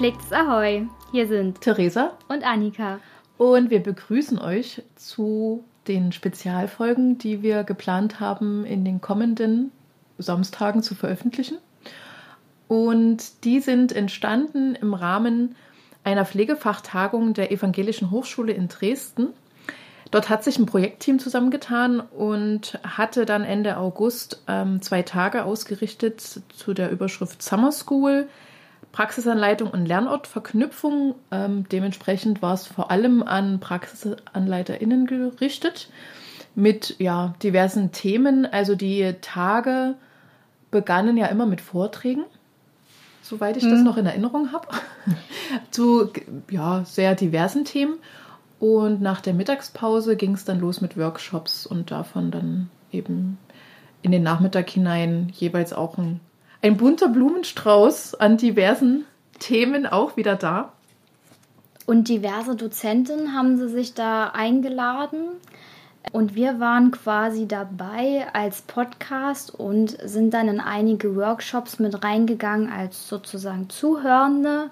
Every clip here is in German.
Gepflegtes Ahoi. Hier sind Theresa und Annika. Und wir begrüßen euch zu den Spezialfolgen, die wir geplant haben, in den kommenden Samstagen zu veröffentlichen. Und die sind entstanden im Rahmen einer Pflegefachtagung der Evangelischen Hochschule in Dresden. Dort hat sich ein Projektteam zusammengetan und hatte dann Ende August ähm, zwei Tage ausgerichtet zu der Überschrift Summer School, Praxisanleitung und Lernortverknüpfung. Ähm, dementsprechend war es vor allem an PraxisanleiterInnen gerichtet mit ja, diversen Themen. Also die Tage begannen ja immer mit Vorträgen, soweit ich hm. das noch in Erinnerung habe, zu ja, sehr diversen Themen. Und nach der Mittagspause ging es dann los mit Workshops und davon dann eben in den Nachmittag hinein jeweils auch ein ein bunter Blumenstrauß an diversen Themen auch wieder da. Und diverse Dozenten haben sie sich da eingeladen. Und wir waren quasi dabei als Podcast und sind dann in einige Workshops mit reingegangen als sozusagen Zuhörende,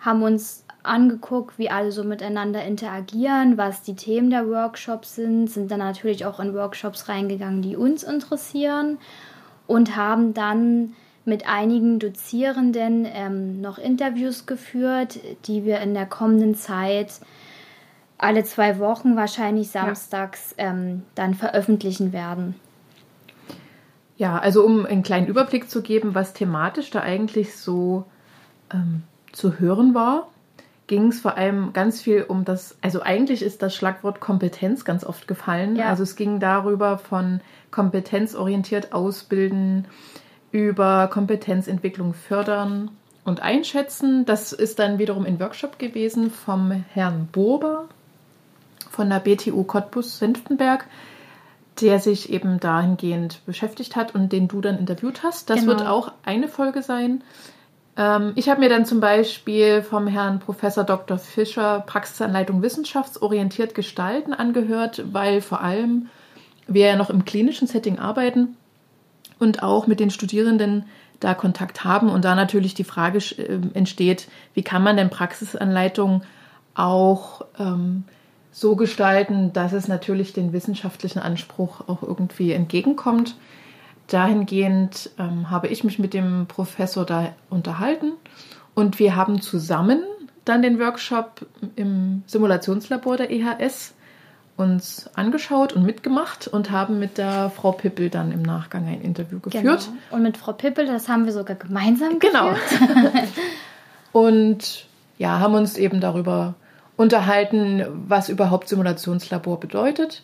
haben uns angeguckt, wie alle so miteinander interagieren, was die Themen der Workshops sind, sind dann natürlich auch in Workshops reingegangen, die uns interessieren und haben dann mit einigen Dozierenden ähm, noch Interviews geführt, die wir in der kommenden Zeit alle zwei Wochen, wahrscheinlich samstags, ja. ähm, dann veröffentlichen werden. Ja, also um einen kleinen Überblick zu geben, was thematisch da eigentlich so ähm, zu hören war, ging es vor allem ganz viel um das, also eigentlich ist das Schlagwort Kompetenz ganz oft gefallen. Ja. Also es ging darüber von kompetenzorientiert ausbilden, über Kompetenzentwicklung fördern und einschätzen. Das ist dann wiederum ein Workshop gewesen vom Herrn Bober von der BTU Cottbus-Senftenberg, der sich eben dahingehend beschäftigt hat und den du dann interviewt hast. Das genau. wird auch eine Folge sein. Ähm, ich habe mir dann zum Beispiel vom Herrn Professor Dr. Fischer Praxisanleitung wissenschaftsorientiert gestalten angehört, weil vor allem wir ja noch im klinischen Setting arbeiten und auch mit den Studierenden da Kontakt haben und da natürlich die Frage äh, entsteht, wie kann man denn Praxisanleitungen auch ähm, so gestalten, dass es natürlich den wissenschaftlichen Anspruch auch irgendwie entgegenkommt. Dahingehend ähm, habe ich mich mit dem Professor da unterhalten und wir haben zusammen dann den Workshop im Simulationslabor der EHS uns angeschaut und mitgemacht und haben mit der Frau Pippel dann im Nachgang ein Interview geführt. Genau. Und mit Frau Pippel, das haben wir sogar gemeinsam genau. geführt. Genau. und ja, haben uns eben darüber unterhalten, was überhaupt Simulationslabor bedeutet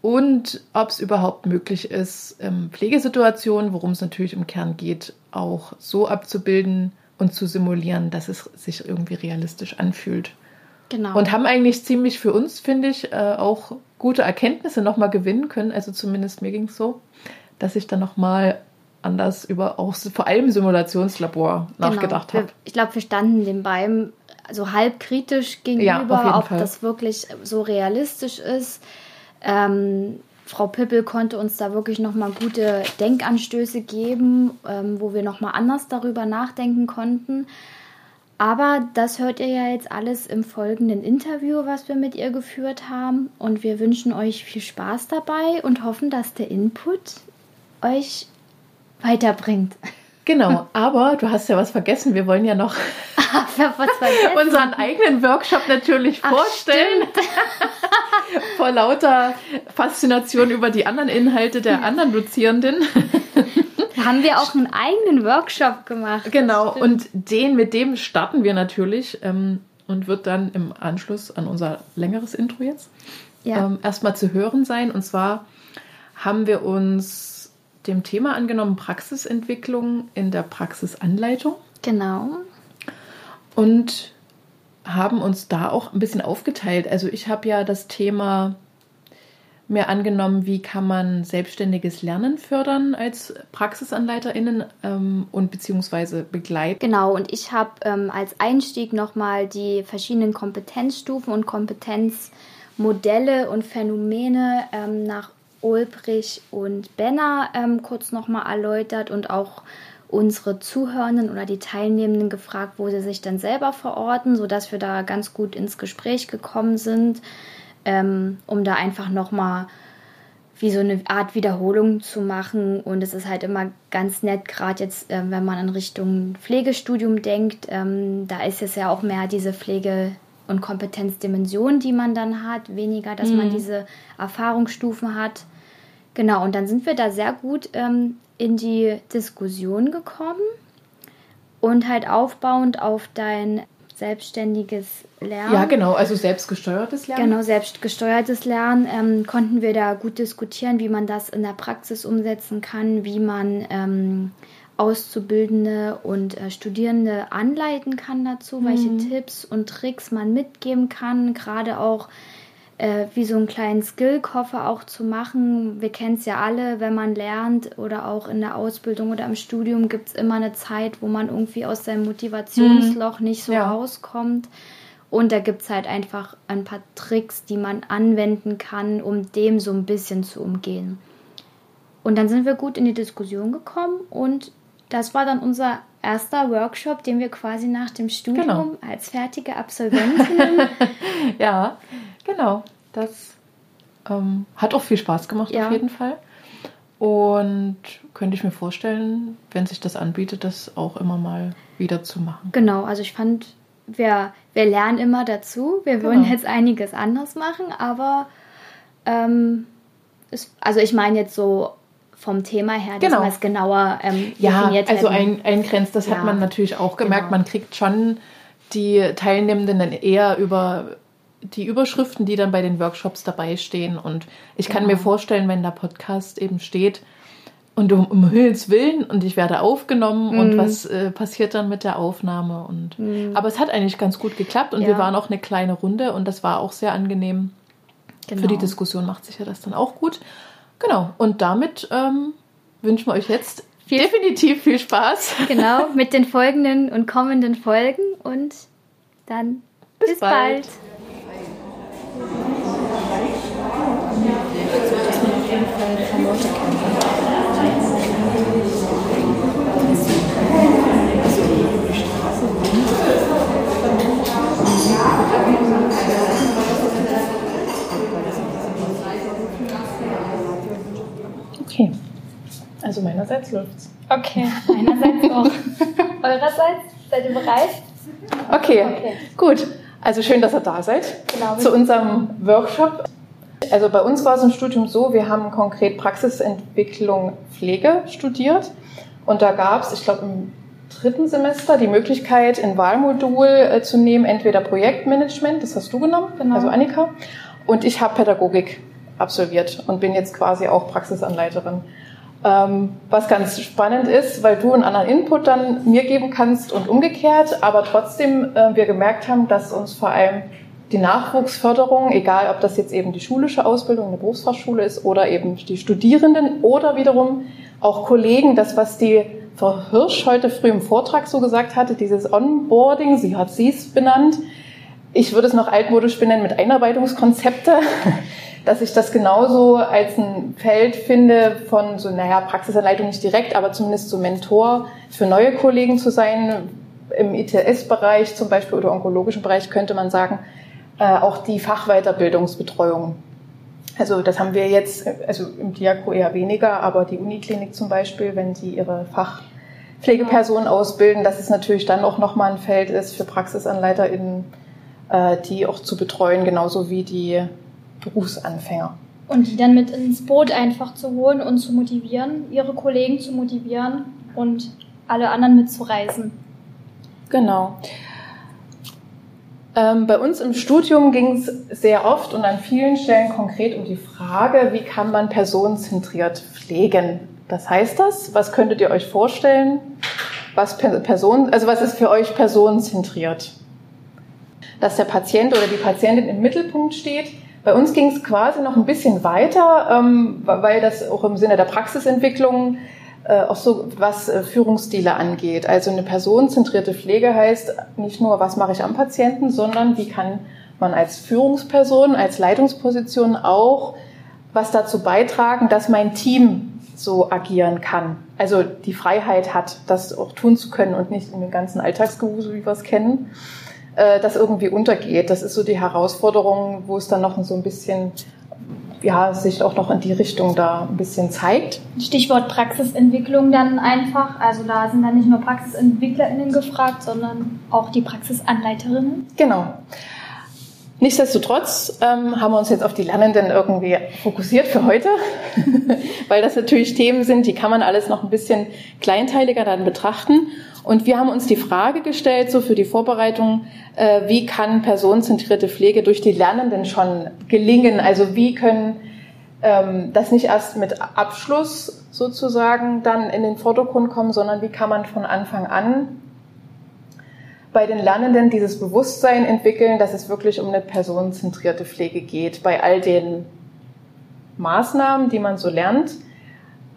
und ob es überhaupt möglich ist, Pflegesituationen, worum es natürlich im Kern geht, auch so abzubilden und zu simulieren, dass es sich irgendwie realistisch anfühlt. Genau. Und haben eigentlich ziemlich für uns, finde ich, äh, auch gute Erkenntnisse nochmal gewinnen können. Also zumindest mir ging es so, dass ich dann nochmal anders über auch vor allem Simulationslabor genau. nachgedacht habe. Ich glaube, wir standen dem beiden so halb kritisch gegenüber, ja, ob Fall. das wirklich so realistisch ist. Ähm, Frau Pippel konnte uns da wirklich nochmal gute Denkanstöße geben, ähm, wo wir nochmal anders darüber nachdenken konnten. Aber das hört ihr ja jetzt alles im folgenden Interview, was wir mit ihr geführt haben. Und wir wünschen euch viel Spaß dabei und hoffen, dass der Input euch weiterbringt. Genau, aber du hast ja was vergessen. Wir wollen ja noch unseren eigenen Workshop natürlich Ach, vorstellen. Vor lauter Faszination über die anderen Inhalte der anderen Dozierenden haben wir auch einen eigenen Workshop gemacht. Genau, und den, mit dem starten wir natürlich ähm, und wird dann im Anschluss an unser längeres Intro jetzt ja. ähm, erstmal zu hören sein. Und zwar haben wir uns dem Thema angenommen, Praxisentwicklung in der Praxisanleitung. Genau. Und haben uns da auch ein bisschen aufgeteilt. Also ich habe ja das Thema mir angenommen, wie kann man selbstständiges Lernen fördern als PraxisanleiterInnen ähm, und beziehungsweise begleiten. Genau, und ich habe ähm, als Einstieg nochmal die verschiedenen Kompetenzstufen und Kompetenzmodelle und Phänomene ähm, nach Ulbrich und Benner ähm, kurz nochmal erläutert und auch unsere Zuhörenden oder die Teilnehmenden gefragt, wo sie sich dann selber verorten, sodass wir da ganz gut ins Gespräch gekommen sind, ähm, um da einfach nochmal wie so eine Art Wiederholung zu machen. Und es ist halt immer ganz nett, gerade jetzt, äh, wenn man in Richtung Pflegestudium denkt. Ähm, da ist es ja auch mehr diese Pflege- und Kompetenzdimension, die man dann hat, weniger, dass mhm. man diese Erfahrungsstufen hat. Genau, und dann sind wir da sehr gut ähm, in die Diskussion gekommen und halt aufbauend auf dein selbstständiges Lernen. Ja, genau, also selbstgesteuertes Lernen. Genau, selbstgesteuertes Lernen ähm, konnten wir da gut diskutieren, wie man das in der Praxis umsetzen kann, wie man ähm, Auszubildende und äh, Studierende anleiten kann dazu, mhm. welche Tipps und Tricks man mitgeben kann, gerade auch äh, wie so einen kleinen Skillkoffer auch zu machen. Wir kennen es ja alle, wenn man lernt oder auch in der Ausbildung oder im Studium gibt es immer eine Zeit, wo man irgendwie aus seinem Motivationsloch mhm. nicht so ja. rauskommt. Und da gibt es halt einfach ein paar Tricks, die man anwenden kann, um dem so ein bisschen zu umgehen. Und dann sind wir gut in die Diskussion gekommen und das war dann unser erster Workshop, den wir quasi nach dem Studium genau. als fertige Absolventin. ja, genau. Das ähm, hat auch viel Spaß gemacht ja. auf jeden Fall. Und könnte ich mir vorstellen, wenn sich das anbietet, das auch immer mal wieder zu machen. Genau, also ich fand, wir, wir lernen immer dazu. Wir genau. würden jetzt einiges anders machen, aber ähm, es, also ich meine jetzt so vom Thema her, genau. dass man es genauer ähm, ja, definiert also ein, eingrenzt, das ja. hat man natürlich auch gemerkt. Genau. Man kriegt schon die Teilnehmenden dann eher über die Überschriften, die dann bei den Workshops dabei stehen. Und ich kann genau. mir vorstellen, wenn der Podcast eben steht und um, um Himmels Willen und ich werde aufgenommen mhm. und was äh, passiert dann mit der Aufnahme. Und mhm. aber es hat eigentlich ganz gut geklappt und ja. wir waren auch eine kleine Runde und das war auch sehr angenehm. Genau. Für die Diskussion macht sich ja das dann auch gut. Genau, und damit ähm, wünschen wir euch jetzt viel definitiv viel Spaß. Genau, mit den folgenden und kommenden Folgen und dann bis, bis bald. bald. Okay. Also meinerseits läuft's. Okay, meinerseits auch. Eurerseits? Seid ihr bereit? Okay, okay, gut. Also schön, dass ihr da seid genau. zu unserem Workshop. Also bei uns war es im Studium so, wir haben konkret Praxisentwicklung Pflege studiert und da gab es, ich glaube im dritten Semester, die Möglichkeit, ein Wahlmodul äh, zu nehmen, entweder Projektmanagement, das hast du genommen, genau. also Annika, und ich habe Pädagogik absolviert und bin jetzt quasi auch Praxisanleiterin. Ähm, was ganz spannend ist, weil du einen anderen Input dann mir geben kannst und umgekehrt, aber trotzdem äh, wir gemerkt haben, dass uns vor allem die Nachwuchsförderung, egal ob das jetzt eben die schulische Ausbildung in der Berufsfachschule ist oder eben die Studierenden oder wiederum auch Kollegen, das was die Frau Hirsch heute früh im Vortrag so gesagt hatte, dieses Onboarding, sie hat sie es benannt. Ich würde es noch altmodisch benennen mit Einarbeitungskonzepte. dass ich das genauso als ein Feld finde von so, naja, Praxisanleitung nicht direkt, aber zumindest so Mentor für neue Kollegen zu sein. Im ITS-Bereich zum Beispiel oder onkologischen Bereich könnte man sagen, äh, auch die Fachweiterbildungsbetreuung. Also das haben wir jetzt, also im Diako eher weniger, aber die Uniklinik zum Beispiel, wenn sie ihre Fachpflegepersonen ausbilden, dass es natürlich dann auch nochmal ein Feld ist für PraxisanleiterInnen, äh, die auch zu betreuen, genauso wie die Berufsanfänger. Und die dann mit ins Boot einfach zu holen und zu motivieren, ihre Kollegen zu motivieren und alle anderen mitzureisen. Genau. Ähm, bei uns im Studium ging es sehr oft und an vielen Stellen konkret um die Frage, wie kann man personenzentriert pflegen? Was heißt das? Was könntet ihr euch vorstellen? Was Person, also was ist für euch personenzentriert? Dass der Patient oder die Patientin im Mittelpunkt steht, bei uns ging es quasi noch ein bisschen weiter, ähm, weil das auch im Sinne der Praxisentwicklung äh, auch so was äh, Führungsstile angeht. Also eine personenzentrierte Pflege heißt nicht nur, was mache ich am Patienten, sondern wie kann man als Führungsperson, als Leitungsposition auch was dazu beitragen, dass mein Team so agieren kann. Also die Freiheit hat, das auch tun zu können und nicht in dem ganzen Alltagsgewusel, wie wir es kennen, äh, das irgendwie untergeht. Das ist so die Herausforderung, wo es dann noch so ein bisschen ja, sich auch noch in die Richtung da ein bisschen zeigt. Stichwort Praxisentwicklung dann einfach. Also da sind dann nicht nur PraxisentwicklerInnen gefragt, sondern auch die Praxisanleiterinnen. Genau. Nichtsdestotrotz ähm, haben wir uns jetzt auf die Lernenden irgendwie fokussiert für heute, weil das natürlich Themen sind, die kann man alles noch ein bisschen kleinteiliger dann betrachten. Und wir haben uns die Frage gestellt, so für die Vorbereitung, äh, wie kann personenzentrierte Pflege durch die Lernenden schon gelingen? Also wie können ähm, das nicht erst mit Abschluss sozusagen dann in den Vordergrund kommen, sondern wie kann man von Anfang an bei den Lernenden dieses Bewusstsein entwickeln, dass es wirklich um eine personenzentrierte Pflege geht, bei all den Maßnahmen, die man so lernt.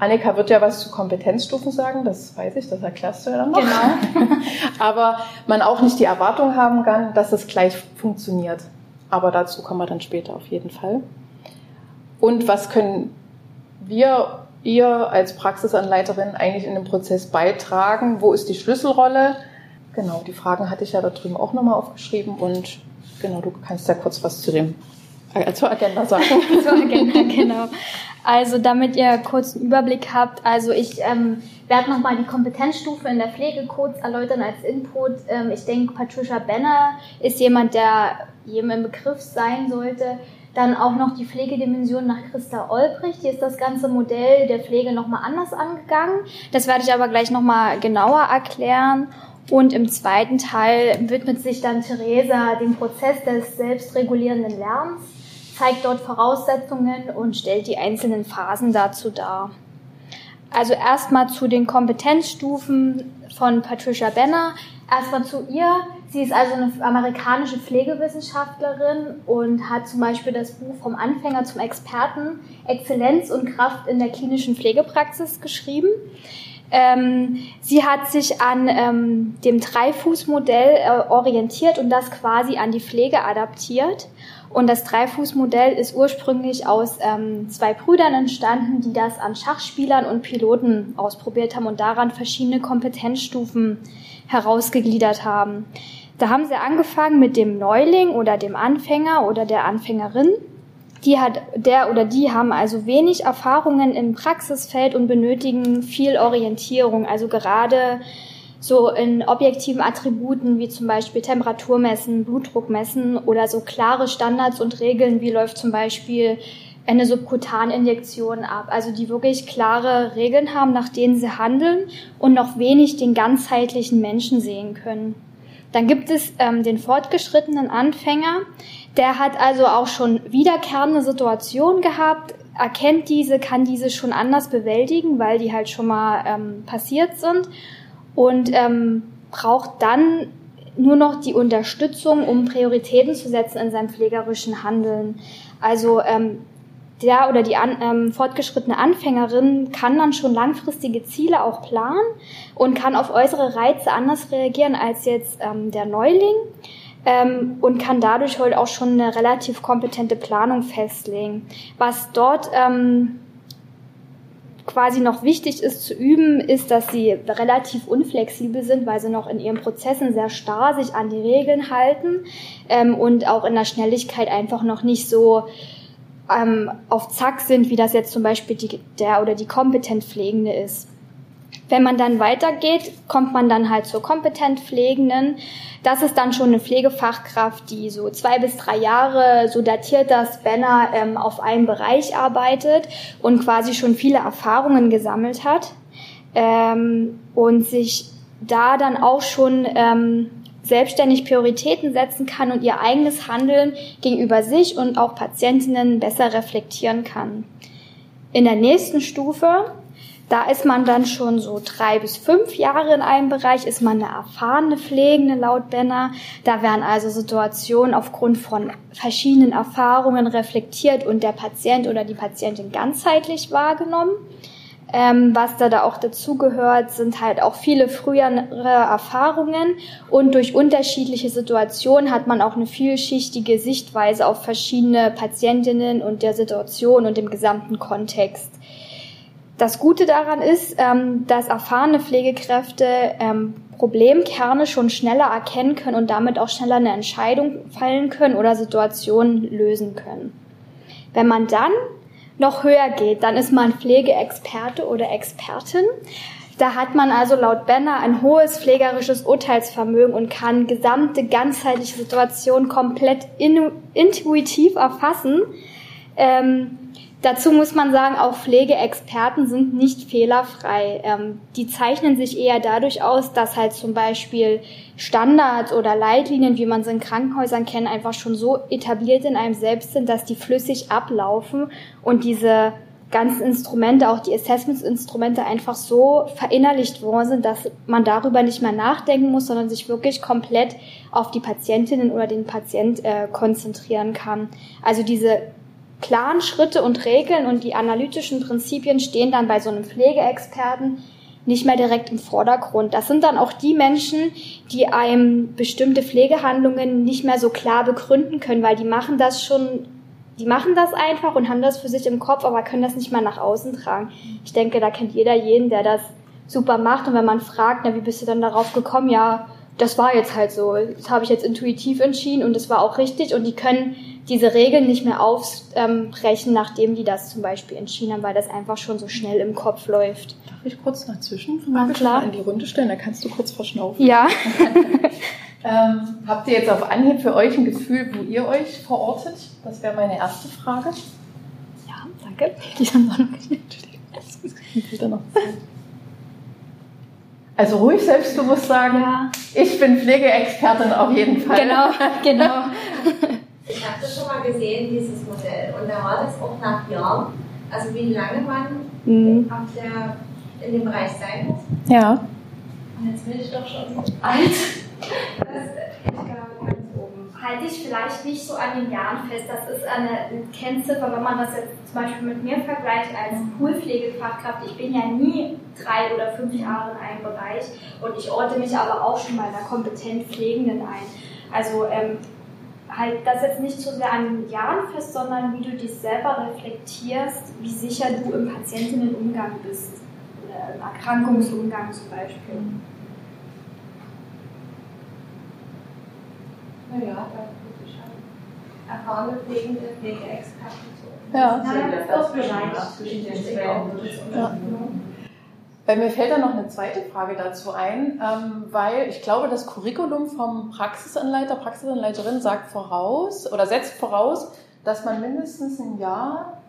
Annika wird ja was zu Kompetenzstufen sagen, das weiß ich, das erklärst du ja dann noch. Genau. Aber man auch nicht die Erwartung haben kann, dass es gleich funktioniert. Aber dazu kommen wir dann später auf jeden Fall. Und was können wir, ihr als Praxisanleiterin eigentlich in dem Prozess beitragen? Wo ist die Schlüsselrolle? Genau, die Fragen hatte ich ja da drüben auch nochmal aufgeschrieben und genau, du kannst ja kurz was zu dem äh, zur Agenda sagen. zur Agenda, genau. Also damit ihr kurz einen Überblick habt, also ich ähm, werde nochmal die Kompetenzstufe in der Pflege kurz erläutern als Input. Ähm, ich denke, Patricia Benner ist jemand, der jedem im Begriff sein sollte. Dann auch noch die Pflegedimension nach Christa Olbricht. Hier ist das ganze Modell der Pflege nochmal anders angegangen. Das werde ich aber gleich nochmal genauer erklären. Und im zweiten Teil widmet sich dann Theresa dem Prozess des selbstregulierenden Lernens, zeigt dort Voraussetzungen und stellt die einzelnen Phasen dazu dar. Also erstmal zu den Kompetenzstufen von Patricia Benner. Erstmal zu ihr. Sie ist also eine amerikanische Pflegewissenschaftlerin und hat zum Beispiel das Buch vom Anfänger zum Experten Exzellenz und Kraft in der klinischen Pflegepraxis geschrieben. Ähm, sie hat sich an ähm, dem Dreifußmodell äh, orientiert und das quasi an die Pflege adaptiert. Und das Dreifußmodell ist ursprünglich aus ähm, zwei Brüdern entstanden, die das an Schachspielern und Piloten ausprobiert haben und daran verschiedene Kompetenzstufen herausgegliedert haben. Da haben sie angefangen mit dem Neuling oder dem Anfänger oder der Anfängerin die hat, der oder die haben also wenig Erfahrungen im Praxisfeld und benötigen viel Orientierung. Also gerade so in objektiven Attributen wie zum Beispiel Temperatur messen, Blutdruck messen oder so klare Standards und Regeln, wie läuft zum Beispiel eine Subkutaninjektion ab. Also die wirklich klare Regeln haben, nach denen sie handeln und noch wenig den ganzheitlichen Menschen sehen können. Dann gibt es ähm, den fortgeschrittenen Anfänger, der hat also auch schon wiederkehrende Situationen gehabt, erkennt diese, kann diese schon anders bewältigen, weil die halt schon mal ähm, passiert sind und ähm, braucht dann nur noch die Unterstützung, um Prioritäten zu setzen in seinem pflegerischen Handeln. Also ähm, der oder die an, ähm, fortgeschrittene Anfängerin kann dann schon langfristige Ziele auch planen und kann auf äußere Reize anders reagieren als jetzt ähm, der Neuling ähm, und kann dadurch heute auch schon eine relativ kompetente Planung festlegen. Was dort ähm, quasi noch wichtig ist zu üben, ist, dass sie relativ unflexibel sind, weil sie noch in ihren Prozessen sehr starr sich an die Regeln halten ähm, und auch in der Schnelligkeit einfach noch nicht so ähm, auf Zack sind, wie das jetzt zum Beispiel die, der oder die kompetent Pflegende ist. Wenn man dann weitergeht, kommt man dann halt zur kompetent Pflegenden. Das ist dann schon eine Pflegefachkraft, die so zwei bis drei Jahre, so datiert das Banner, ähm, auf einem Bereich arbeitet und quasi schon viele Erfahrungen gesammelt hat ähm, und sich da dann auch schon ähm, selbstständig Prioritäten setzen kann und ihr eigenes Handeln gegenüber sich und auch Patientinnen besser reflektieren kann. In der nächsten Stufe, da ist man dann schon so drei bis fünf Jahre in einem Bereich, ist man eine erfahrene Pflegende laut Benner. Da werden also Situationen aufgrund von verschiedenen Erfahrungen reflektiert und der Patient oder die Patientin ganzheitlich wahrgenommen. Ähm, was da, da auch dazugehört, sind halt auch viele frühere Erfahrungen und durch unterschiedliche Situationen hat man auch eine vielschichtige Sichtweise auf verschiedene Patientinnen und der Situation und dem gesamten Kontext. Das Gute daran ist, ähm, dass erfahrene Pflegekräfte ähm, Problemkerne schon schneller erkennen können und damit auch schneller eine Entscheidung fallen können oder Situationen lösen können. Wenn man dann noch höher geht, dann ist man Pflegeexperte oder Expertin. Da hat man also laut Benner ein hohes pflegerisches Urteilsvermögen und kann gesamte ganzheitliche Situationen komplett intuitiv erfassen. Ähm, Dazu muss man sagen, auch Pflegeexperten sind nicht fehlerfrei. Ähm, die zeichnen sich eher dadurch aus, dass halt zum Beispiel Standards oder Leitlinien, wie man sie in Krankenhäusern kennt, einfach schon so etabliert in einem selbst sind, dass die flüssig ablaufen und diese ganzen Instrumente, auch die Assessments-Instrumente einfach so verinnerlicht worden sind, dass man darüber nicht mehr nachdenken muss, sondern sich wirklich komplett auf die Patientinnen oder den Patient äh, konzentrieren kann. Also diese klaren Schritte und Regeln und die analytischen Prinzipien stehen dann bei so einem Pflegeexperten nicht mehr direkt im Vordergrund. Das sind dann auch die Menschen, die einem bestimmte Pflegehandlungen nicht mehr so klar begründen können, weil die machen das schon, die machen das einfach und haben das für sich im Kopf, aber können das nicht mal nach außen tragen. Ich denke, da kennt jeder jeden, der das super macht. Und wenn man fragt, na, wie bist du dann darauf gekommen? Ja, das war jetzt halt so. Das habe ich jetzt intuitiv entschieden und das war auch richtig. Und die können diese Regeln nicht mehr aufbrechen, nachdem die das zum Beispiel entschieden haben, weil das einfach schon so schnell im Kopf läuft. Darf ich kurz dazwischen ja, klar. in die Runde stellen? Da kannst du kurz verschnaufen. Ja. ähm, habt ihr jetzt auf Anhieb für euch ein Gefühl, wo ihr euch verortet? Das wäre meine erste Frage. Ja, danke. Die haben wir noch nicht. noch. Also ruhig selbstbewusst sagen, ja. ich bin Pflegeexpertin auf jeden Fall. Genau, genau. Ich habe das schon mal gesehen, dieses Modell. Und da war das auch nach Jahren. Also wie lange man mhm. ab der, in dem Bereich sein muss. Ja. Und jetzt bin ich doch schon alt. Das, ich glaube, ganz oben. Halte ich vielleicht nicht so an den Jahren fest. Das ist eine Kennziffer, wenn man das jetzt zum Beispiel mit mir vergleicht als Poolpflegefachkraft. Ich bin ja nie drei oder fünf Jahre in einem Bereich und ich orte mich aber auch schon bei einer kompetent Pflegenden ein. Also ähm, halt das jetzt nicht so sehr an Jahren fest, sondern wie du dich selber reflektierst, wie sicher du im Patientinnenumgang bist oder im Erkrankungsumgang zum Beispiel. Naja, da würde ich schon erfahrene Pflegende, Pflegeexperten so. Ja, das ist das Bereich. Ja. Bei mir fällt da noch eine zweite Frage dazu ein, ähm, weil ich glaube, das Curriculum vom Praxisanleiter, Praxisanleiterin sagt voraus oder setzt voraus, dass man mindestens ein Jahr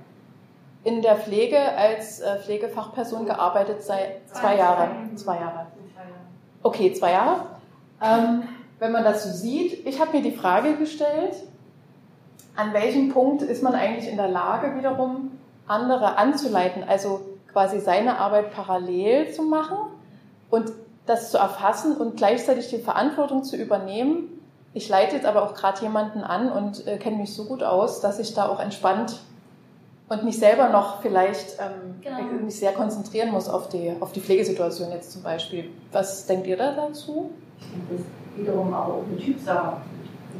in der Pflege als äh, Pflegefachperson gearbeitet sei. Zwei Jahre. Zwei Jahre. Okay, zwei Jahre. Ähm, wenn man das so sieht, ich habe mir die Frage gestellt, an welchem Punkt ist man eigentlich in der Lage, wiederum andere anzuleiten? Also quasi seine Arbeit parallel zu machen und das zu erfassen und gleichzeitig die Verantwortung zu übernehmen. Ich leite jetzt aber auch gerade jemanden an und äh, kenne mich so gut aus, dass ich da auch entspannt und mich selber noch vielleicht ähm, genau. mich sehr konzentrieren muss auf die, auf die Pflegesituation jetzt zum Beispiel. Was denkt ihr da dazu? Ich denke, das ist wiederum auch eine Typsache.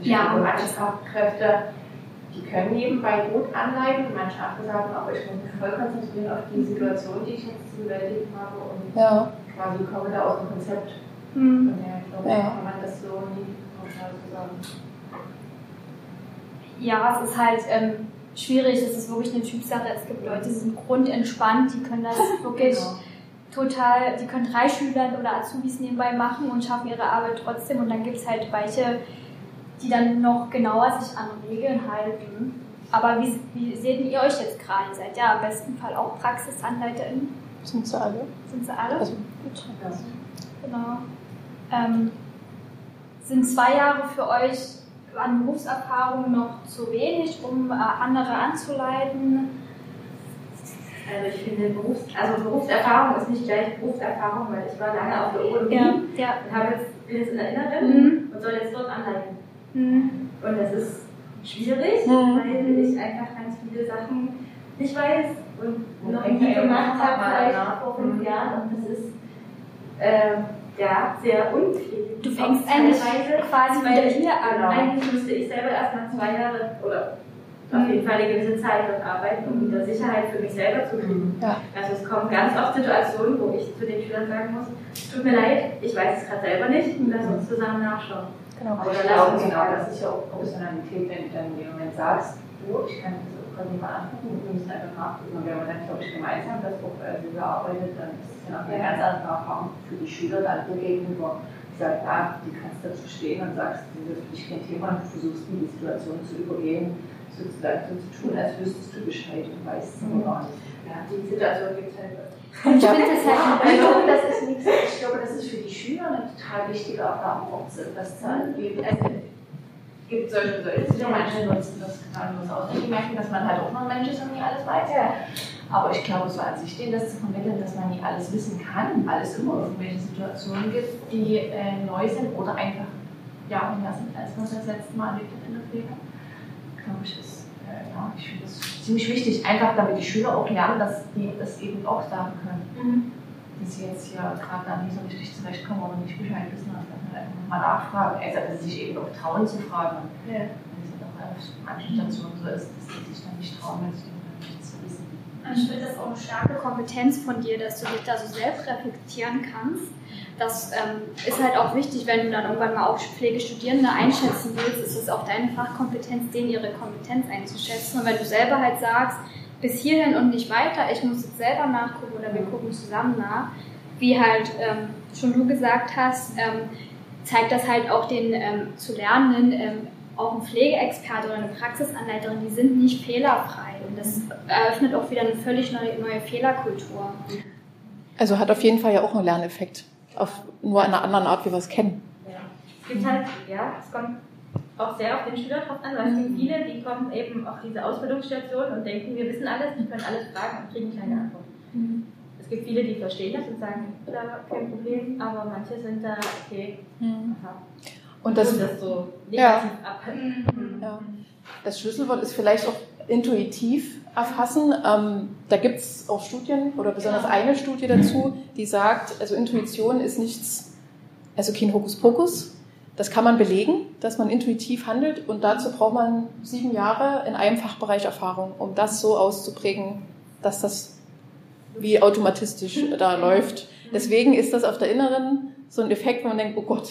Ja, manche Fachkräfte die können nebenbei gut anleiten. Manche andere sagen, aber ich muss mich voll konzentrieren auf die Situation, die ich jetzt zu bewältigen habe und ja. quasi komme da aus dem Konzept. Von daher, ich glaube, ja. kann man das so nie sagen. Ja, es ist halt ähm, schwierig, es ist wirklich eine Typsache. Es gibt Leute, die sind grundentspannt, die können das wirklich genau. total, die können drei Schülern oder Azubis nebenbei machen und schaffen ihre Arbeit trotzdem. Und dann gibt es halt welche, die dann noch genauer sich an Regeln halten. Aber wie, wie seht ihr euch jetzt gerade? Ihr seid ja im besten Fall auch PraxisanleiterInnen. Sind sie alle? Sind sie alle? Also, ja. Genau. Ähm, sind zwei Jahre für euch an Berufserfahrung noch zu wenig, um äh, andere anzuleiten? Also ich finde Berufs also Berufserfahrung ist nicht gleich Berufserfahrung, weil ich war lange auf der Uni ja, ja. und habe jetzt, bin jetzt in der Inneren mhm. und soll jetzt dort anleiten. Mhm. Und das ist schwierig, mhm. weil ich einfach ganz viele Sachen nicht weiß und noch nie gemacht habe, vielleicht vor fünf mhm. Jahren. Und das ist äh, ja sehr unpfleglich. Du fängst eigentlich quasi wieder hier an. Genau. Eigentlich müsste ich selber erst nach zwei Jahren oder auf jeden Fall eine gewisse Zeit dort arbeiten, um wieder Sicherheit für mich selber zu kriegen. Ja. Also es kommen ganz oft Situationen, wo ich zu den Schülern sagen muss, es tut mir leid, ich weiß es gerade selber nicht, lass uns zusammen nachschauen. Genau. Aber dann glaube genau, das ist ja auch Professionalität, wenn du dann in dem Moment sagst, du, ich kann das auch nicht mal angucken, wir müssen einfach nachgucken. Und wenn man dann, glaube ich, gemeinsam das auch äh, arbeitet, dann ist es ja auch eine ganz andere Erfahrung für die Schüler dann gegenüber. Ich sage, ja, du kannst dazu stehen und sagst, das ist für dich kein Thema, du versuchst die Situation zu übergehen sozusagen so zu tun, als wüsstest du Bescheid und weißt es mhm. gar nicht. Ja, die Situation gibt es halt. Und ich finde das halt, ich glaube, das ist nichts, ich glaube, das ist für die Schüler eine total wichtige Erfahrung, das zu erleben. Also, es gibt solche und solche Situationen, manche nutzen das gnadenlos aus. Und die merken, dass man halt auch noch ein Mensch ist und nie alles weiß. Ja. Aber ich glaube, so an sich denen das zu vermitteln, dass man nie alles wissen kann, weil es immer irgendwelche Situationen gibt, die äh, neu sind oder einfach ja, mehr sind, als man das letzte Mal erlebt hat in der Pflege glaube ich, ist, ja, ich finde das ziemlich wichtig, einfach damit die Schüler auch lernen, dass die das eben auch sagen können. Mhm. Dass sie jetzt hier gerade da nicht so richtig zurechtkommen oder nicht Bescheid wissen, dass man einfach nochmal nachfragen. Also, dass sie sich eben auch trauen zu fragen. Ja. Wenn es auch auf manchen Stationen so ist, dass sie sich dann nicht trauen, wenn sie wissen. Ich finde das auch eine starke Kompetenz von dir, dass du dich da so selbst reflektieren kannst das ähm, ist halt auch wichtig, wenn du dann irgendwann mal auch Pflegestudierende einschätzen willst, ist es auch deine Fachkompetenz, denen ihre Kompetenz einzuschätzen. Und wenn du selber halt sagst, bis hierhin und nicht weiter, ich muss jetzt selber nachgucken oder wir gucken zusammen nach, wie halt ähm, schon du gesagt hast, ähm, zeigt das halt auch den ähm, zu Lernenden, ähm, auch ein Pflegeexperte oder eine Praxisanleiterin, die sind nicht fehlerfrei. Und das eröffnet auch wieder eine völlig neue, neue Fehlerkultur. Also hat auf jeden Fall ja auch einen Lerneffekt auf nur einer anderen Art, wie wir es kennen. Ja. Es gibt halt, ja, es kommt auch sehr auf den Schüler drauf an, weil es gibt viele, die kommen eben auf diese Ausbildungsstation und denken, wir wissen alles, wir können alles fragen und kriegen keine Antwort. Mhm. Es gibt viele, die verstehen das und sagen, da kein Problem, aber manche sind da, okay, mhm. aha. Und das, das so negativ ja. ab. Mhm. Ja. Das Schlüsselwort ist vielleicht auch intuitiv erfassen. Ähm, da gibt es auch Studien oder besonders eine Studie dazu, die sagt, also Intuition ist nichts, also kein Hokuspokus. Das kann man belegen, dass man intuitiv handelt und dazu braucht man sieben Jahre in einem Fachbereich Erfahrung, um das so auszuprägen, dass das wie automatistisch da läuft. Deswegen ist das auf der Inneren so ein Effekt, wo man denkt, oh Gott,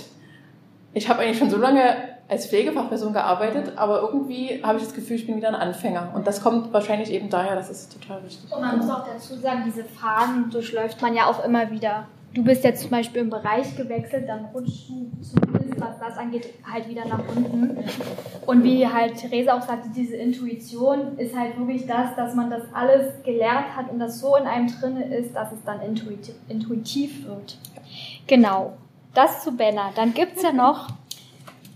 ich habe eigentlich schon so lange als Pflegefachperson gearbeitet, aber irgendwie habe ich das Gefühl, ich bin wieder ein Anfänger. Und das kommt wahrscheinlich eben daher, das ist total wichtig. Und man muss auch dazu sagen, diese Phasen durchläuft man ja auch immer wieder. Du bist jetzt zum Beispiel im Bereich gewechselt, dann rutschst du zumindest, was das angeht, halt wieder nach unten. Und wie halt Theresa auch sagte, diese Intuition ist halt wirklich das, dass man das alles gelernt hat und das so in einem drinne ist, dass es dann intuitiv wird. Genau. Das zu Benner. Dann gibt's ja noch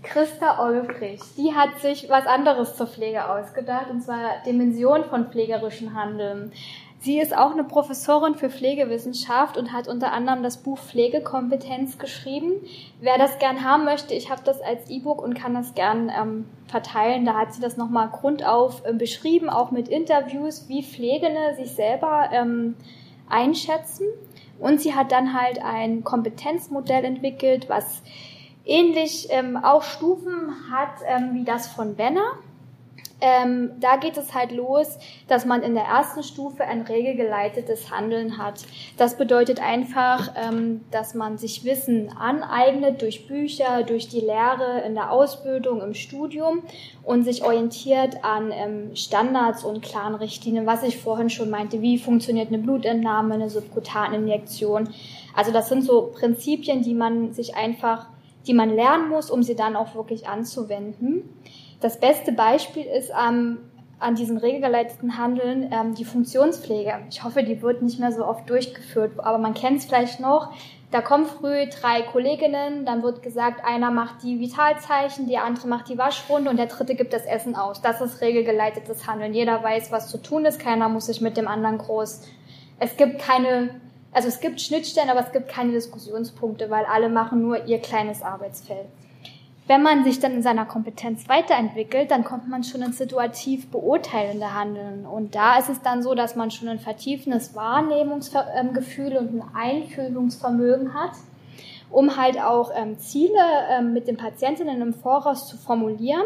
Christa Olbrich, die hat sich was anderes zur Pflege ausgedacht, und zwar Dimension von pflegerischen Handeln. Sie ist auch eine Professorin für Pflegewissenschaft und hat unter anderem das Buch Pflegekompetenz geschrieben. Wer das gern haben möchte, ich habe das als E-Book und kann das gern ähm, verteilen. Da hat sie das nochmal grundauf äh, beschrieben, auch mit Interviews, wie Pflegende sich selber ähm, einschätzen. Und sie hat dann halt ein Kompetenzmodell entwickelt, was ähnlich ähm, auch Stufen hat ähm, wie das von Benner. Ähm, da geht es halt los, dass man in der ersten Stufe ein regelgeleitetes Handeln hat. Das bedeutet einfach, ähm, dass man sich Wissen aneignet durch Bücher, durch die Lehre in der Ausbildung, im Studium und sich orientiert an ähm, Standards und klaren Richtlinien, was ich vorhin schon meinte, wie funktioniert eine Blutentnahme, eine Subkutaninjektion. Also das sind so Prinzipien, die man sich einfach die man lernen muss, um sie dann auch wirklich anzuwenden. Das beste Beispiel ist ähm, an diesem regelgeleiteten Handeln ähm, die Funktionspflege. Ich hoffe, die wird nicht mehr so oft durchgeführt, aber man kennt es vielleicht noch. Da kommen früh drei Kolleginnen, dann wird gesagt, einer macht die Vitalzeichen, die andere macht die Waschrunde und der dritte gibt das Essen aus. Das ist regelgeleitetes Handeln. Jeder weiß, was zu tun ist, keiner muss sich mit dem anderen groß. Es gibt keine also es gibt Schnittstellen, aber es gibt keine Diskussionspunkte, weil alle machen nur ihr kleines Arbeitsfeld. Wenn man sich dann in seiner Kompetenz weiterentwickelt, dann kommt man schon ins situativ beurteilende Handeln. Und da ist es dann so, dass man schon ein vertiefendes Wahrnehmungsgefühl und ein Einfühlungsvermögen hat. um halt auch ähm, Ziele ähm, mit den Patientinnen im Voraus zu formulieren.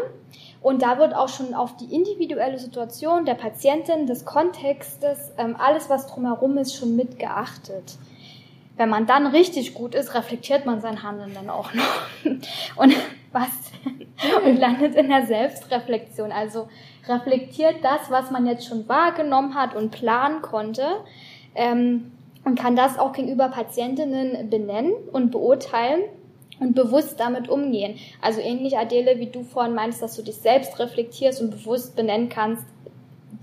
Und da wird auch schon auf die individuelle Situation der Patientin, des Kontextes, ähm, alles, was drumherum ist, schon mitgeachtet. Wenn man dann richtig gut ist, reflektiert man sein Handeln dann auch noch. Und was? Und landet in der Selbstreflexion. Also reflektiert das, was man jetzt schon wahrgenommen hat und planen konnte. Ähm, und kann das auch gegenüber Patientinnen benennen und beurteilen und bewusst damit umgehen. Also ähnlich, Adele, wie du vorhin meinst, dass du dich selbst reflektierst und bewusst benennen kannst,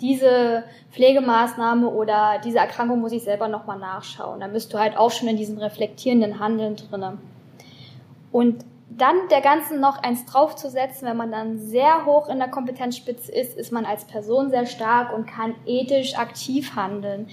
diese Pflegemaßnahme oder diese Erkrankung muss ich selber nochmal nachschauen. Da bist du halt auch schon in diesem reflektierenden Handeln drinne. Und dann der Ganzen noch eins draufzusetzen, wenn man dann sehr hoch in der Kompetenzspitze ist, ist man als Person sehr stark und kann ethisch aktiv handeln.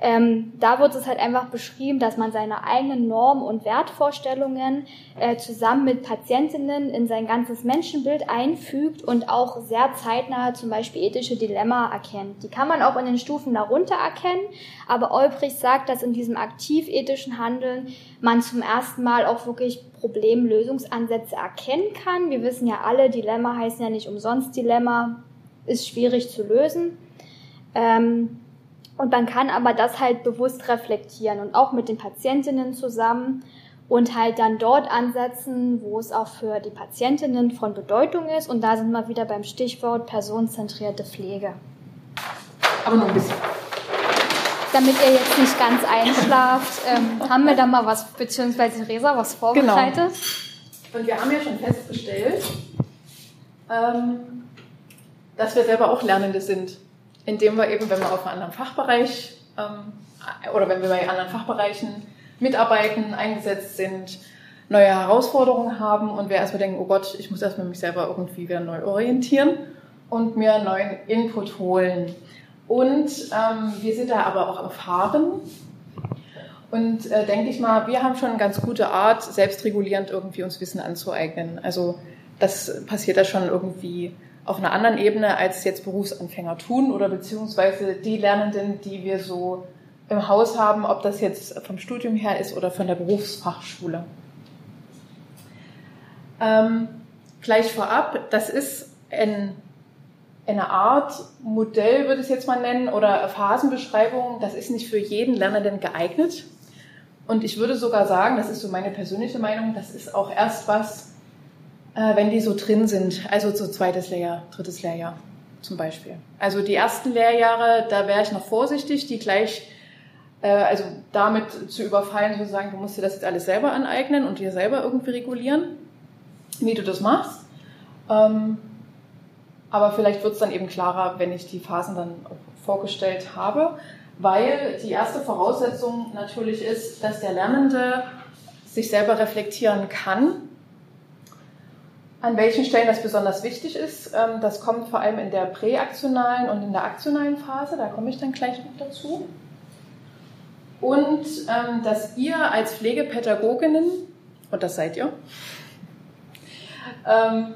Ähm, da wird es halt einfach beschrieben, dass man seine eigenen Normen und Wertvorstellungen äh, zusammen mit Patientinnen in sein ganzes Menschenbild einfügt und auch sehr zeitnah zum Beispiel ethische Dilemma erkennt. Die kann man auch in den Stufen darunter erkennen, aber Olbrich sagt, dass in diesem aktiv-ethischen Handeln man zum ersten Mal auch wirklich Problemlösungsansätze erkennen kann. Wir wissen ja alle, Dilemma heißen ja nicht umsonst Dilemma, ist schwierig zu lösen. Ähm, und man kann aber das halt bewusst reflektieren und auch mit den Patientinnen zusammen und halt dann dort ansetzen, wo es auch für die Patientinnen von Bedeutung ist. Und da sind wir wieder beim Stichwort personenzentrierte Pflege. Aber nur ein bisschen. Damit ihr jetzt nicht ganz einschlaft, ähm, haben wir da mal was, beziehungsweise Resa, was vorbereitet. Genau. Und wir haben ja schon festgestellt, ähm, dass wir selber auch Lernende sind indem wir eben, wenn wir auf einem anderen Fachbereich ähm, oder wenn wir bei anderen Fachbereichen mitarbeiten, eingesetzt sind, neue Herausforderungen haben und wir erstmal denken, oh Gott, ich muss erstmal mich selber irgendwie wieder neu orientieren und mir neuen Input holen. Und ähm, wir sind da aber auch erfahren und äh, denke ich mal, wir haben schon eine ganz gute Art, selbstregulierend irgendwie uns Wissen anzueignen. Also das passiert da schon irgendwie auf einer anderen Ebene als jetzt Berufsanfänger tun oder beziehungsweise die Lernenden, die wir so im Haus haben, ob das jetzt vom Studium her ist oder von der Berufsfachschule. Ähm, gleich vorab, das ist ein, eine Art Modell, würde ich es jetzt mal nennen, oder Phasenbeschreibung, das ist nicht für jeden Lernenden geeignet. Und ich würde sogar sagen, das ist so meine persönliche Meinung, das ist auch erst was, äh, wenn die so drin sind, also so zweites Lehrjahr, drittes Lehrjahr zum Beispiel. Also die ersten Lehrjahre, da wäre ich noch vorsichtig, die gleich, äh, also damit zu überfallen, zu sagen, du musst dir das jetzt alles selber aneignen und dir selber irgendwie regulieren, wie du das machst. Ähm, aber vielleicht wird es dann eben klarer, wenn ich die Phasen dann vorgestellt habe, weil die erste Voraussetzung natürlich ist, dass der Lernende sich selber reflektieren kann an welchen Stellen das besonders wichtig ist, ähm, das kommt vor allem in der präaktionalen und in der aktionalen Phase, da komme ich dann gleich noch dazu. Und ähm, dass ihr als Pflegepädagoginnen, und das seid ihr, ähm,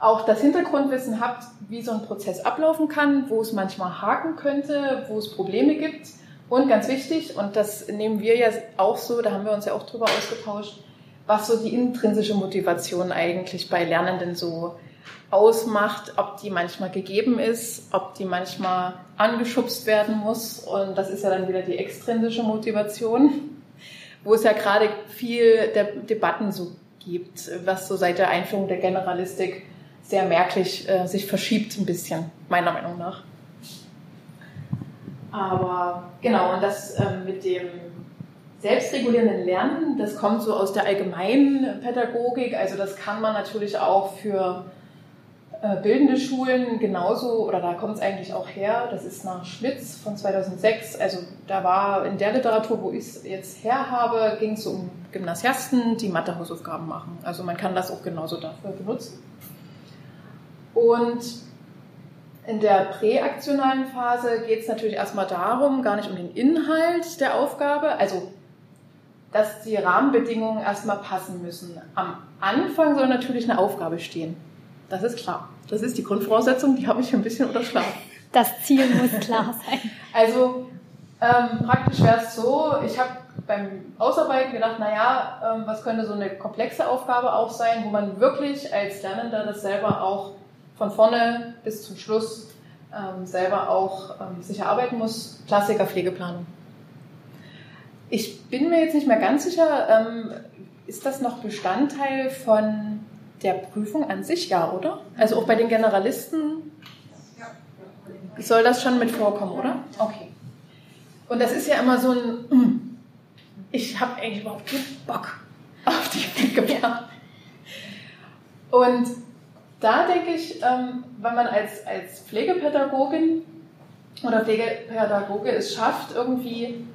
auch das Hintergrundwissen habt, wie so ein Prozess ablaufen kann, wo es manchmal haken könnte, wo es Probleme gibt. Und ganz wichtig, und das nehmen wir ja auch so, da haben wir uns ja auch drüber ausgetauscht, was so die intrinsische Motivation eigentlich bei Lernenden so ausmacht, ob die manchmal gegeben ist, ob die manchmal angeschubst werden muss. Und das ist ja dann wieder die extrinsische Motivation, wo es ja gerade viel der Debatten so gibt, was so seit der Einführung der Generalistik sehr merklich äh, sich verschiebt ein bisschen, meiner Meinung nach. Aber genau, und das äh, mit dem selbstregulierenden Lernen, das kommt so aus der allgemeinen Pädagogik, also das kann man natürlich auch für äh, bildende Schulen genauso, oder da kommt es eigentlich auch her, das ist nach Schmitz von 2006, also da war in der Literatur, wo ich es jetzt her habe, ging es um Gymnasiasten, die Mathehausaufgaben machen. Also man kann das auch genauso dafür benutzen. Und in der präaktionalen Phase geht es natürlich erstmal darum, gar nicht um den Inhalt der Aufgabe, also dass die Rahmenbedingungen erstmal passen müssen. Am Anfang soll natürlich eine Aufgabe stehen. Das ist klar. Das ist die Grundvoraussetzung, die habe ich ein bisschen unterschlagen. Das Ziel muss klar sein. Also ähm, praktisch wäre es so, ich habe beim Ausarbeiten gedacht, naja, ähm, was könnte so eine komplexe Aufgabe auch sein, wo man wirklich als Lernender das selber auch von vorne bis zum Schluss ähm, selber auch ähm, sich erarbeiten muss. Klassiker Pflegeplanung. Ich bin mir jetzt nicht mehr ganz sicher, ähm, ist das noch Bestandteil von der Prüfung an sich? Ja, oder? Also auch bei den Generalisten soll das schon mit vorkommen, oder? Okay. Und das ist ja immer so ein, ich habe eigentlich überhaupt keinen Bock auf die Pflegeplanung. Und da denke ich, ähm, wenn man als, als Pflegepädagogin oder Pflegepädagoge es schafft, irgendwie